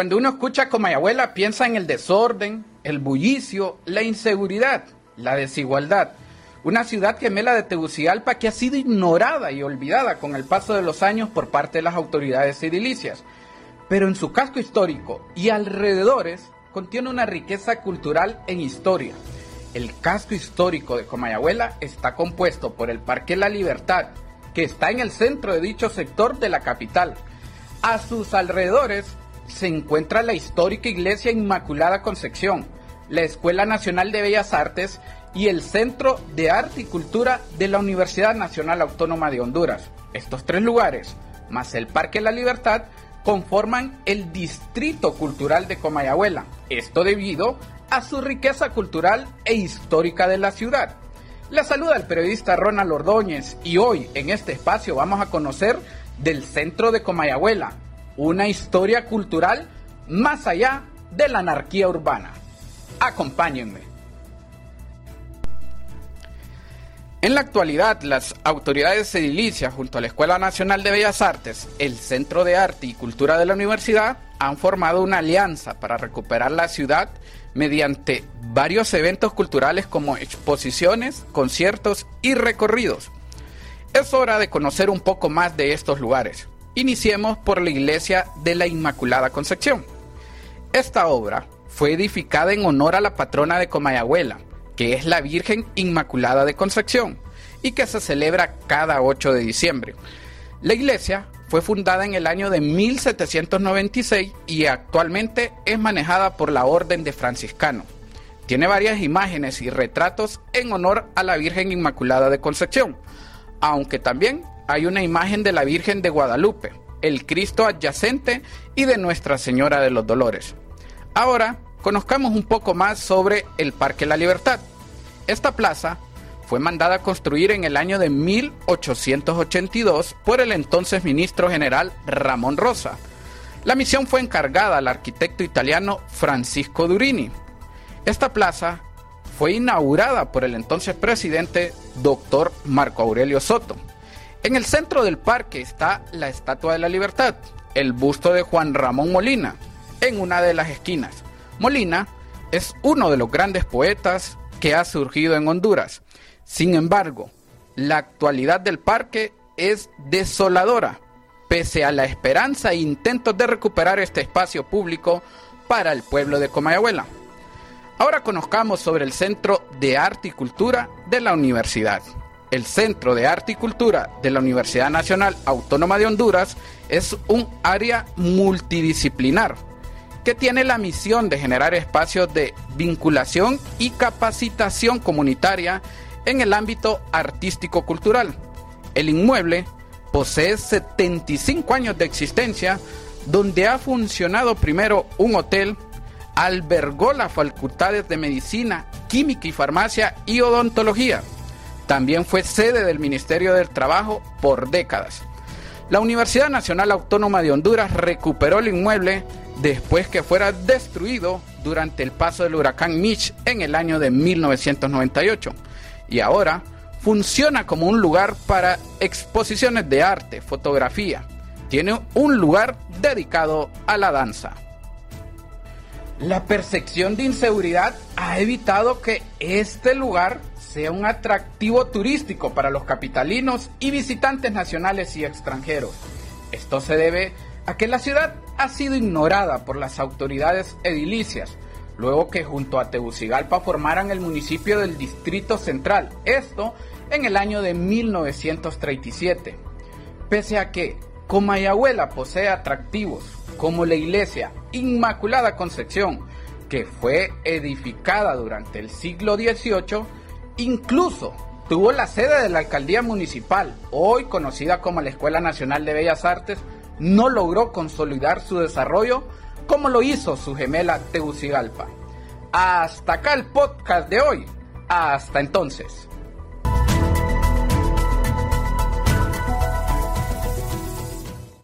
Cuando uno escucha Comayagüela piensa en el desorden, el bullicio, la inseguridad, la desigualdad. Una ciudad gemela de Tegucigalpa que ha sido ignorada y olvidada con el paso de los años por parte de las autoridades edilicias. Pero en su casco histórico y alrededores contiene una riqueza cultural en historia. El casco histórico de Comayagüela está compuesto por el Parque La Libertad, que está en el centro de dicho sector de la capital. A sus alrededores se encuentra la histórica Iglesia Inmaculada Concepción, la Escuela Nacional de Bellas Artes y el Centro de Arte y Cultura de la Universidad Nacional Autónoma de Honduras. Estos tres lugares, más el Parque La Libertad, conforman el Distrito Cultural de Comayagüela. Esto debido a su riqueza cultural e histórica de la ciudad. La saluda el periodista Ronald Ordóñez y hoy en este espacio vamos a conocer del centro de Comayagüela, una historia cultural más allá de la anarquía urbana. Acompáñenme. En la actualidad, las autoridades edilicias, junto a la Escuela Nacional de Bellas Artes, el Centro de Arte y Cultura de la Universidad, han formado una alianza para recuperar la ciudad mediante varios eventos culturales como exposiciones, conciertos y recorridos. Es hora de conocer un poco más de estos lugares. Iniciemos por la iglesia de la Inmaculada Concepción. Esta obra fue edificada en honor a la patrona de Comayagüela, que es la Virgen Inmaculada de Concepción, y que se celebra cada 8 de diciembre. La iglesia fue fundada en el año de 1796 y actualmente es manejada por la Orden de Franciscano. Tiene varias imágenes y retratos en honor a la Virgen Inmaculada de Concepción, aunque también hay una imagen de la Virgen de Guadalupe, el Cristo adyacente y de Nuestra Señora de los Dolores. Ahora conozcamos un poco más sobre el Parque La Libertad. Esta plaza fue mandada a construir en el año de 1882 por el entonces ministro general Ramón Rosa. La misión fue encargada al arquitecto italiano Francisco Durini. Esta plaza fue inaugurada por el entonces presidente doctor Marco Aurelio Soto. En el centro del parque está la Estatua de la Libertad, el busto de Juan Ramón Molina, en una de las esquinas. Molina es uno de los grandes poetas que ha surgido en Honduras. Sin embargo, la actualidad del parque es desoladora, pese a la esperanza e intentos de recuperar este espacio público para el pueblo de Comayagüela. Ahora conozcamos sobre el Centro de Arte y Cultura de la Universidad. El Centro de Arte y Cultura de la Universidad Nacional Autónoma de Honduras es un área multidisciplinar que tiene la misión de generar espacios de vinculación y capacitación comunitaria en el ámbito artístico-cultural. El inmueble posee 75 años de existencia, donde ha funcionado primero un hotel, albergó las facultades de medicina, química y farmacia y odontología. También fue sede del Ministerio del Trabajo por décadas. La Universidad Nacional Autónoma de Honduras recuperó el inmueble después que fuera destruido durante el paso del huracán Mitch en el año de 1998 y ahora funciona como un lugar para exposiciones de arte, fotografía. Tiene un lugar dedicado a la danza. La percepción de inseguridad ha evitado que este lugar sea un atractivo turístico para los capitalinos y visitantes nacionales y extranjeros. Esto se debe a que la ciudad ha sido ignorada por las autoridades edilicias, luego que junto a Tegucigalpa formaran el municipio del Distrito Central, esto en el año de 1937. Pese a que Comayagüela posee atractivos como la iglesia Inmaculada Concepción, que fue edificada durante el siglo XVIII, incluso tuvo la sede de la alcaldía municipal, hoy conocida como la Escuela Nacional de Bellas Artes, no logró consolidar su desarrollo como lo hizo su gemela Tegucigalpa. Hasta acá el podcast de hoy. Hasta entonces.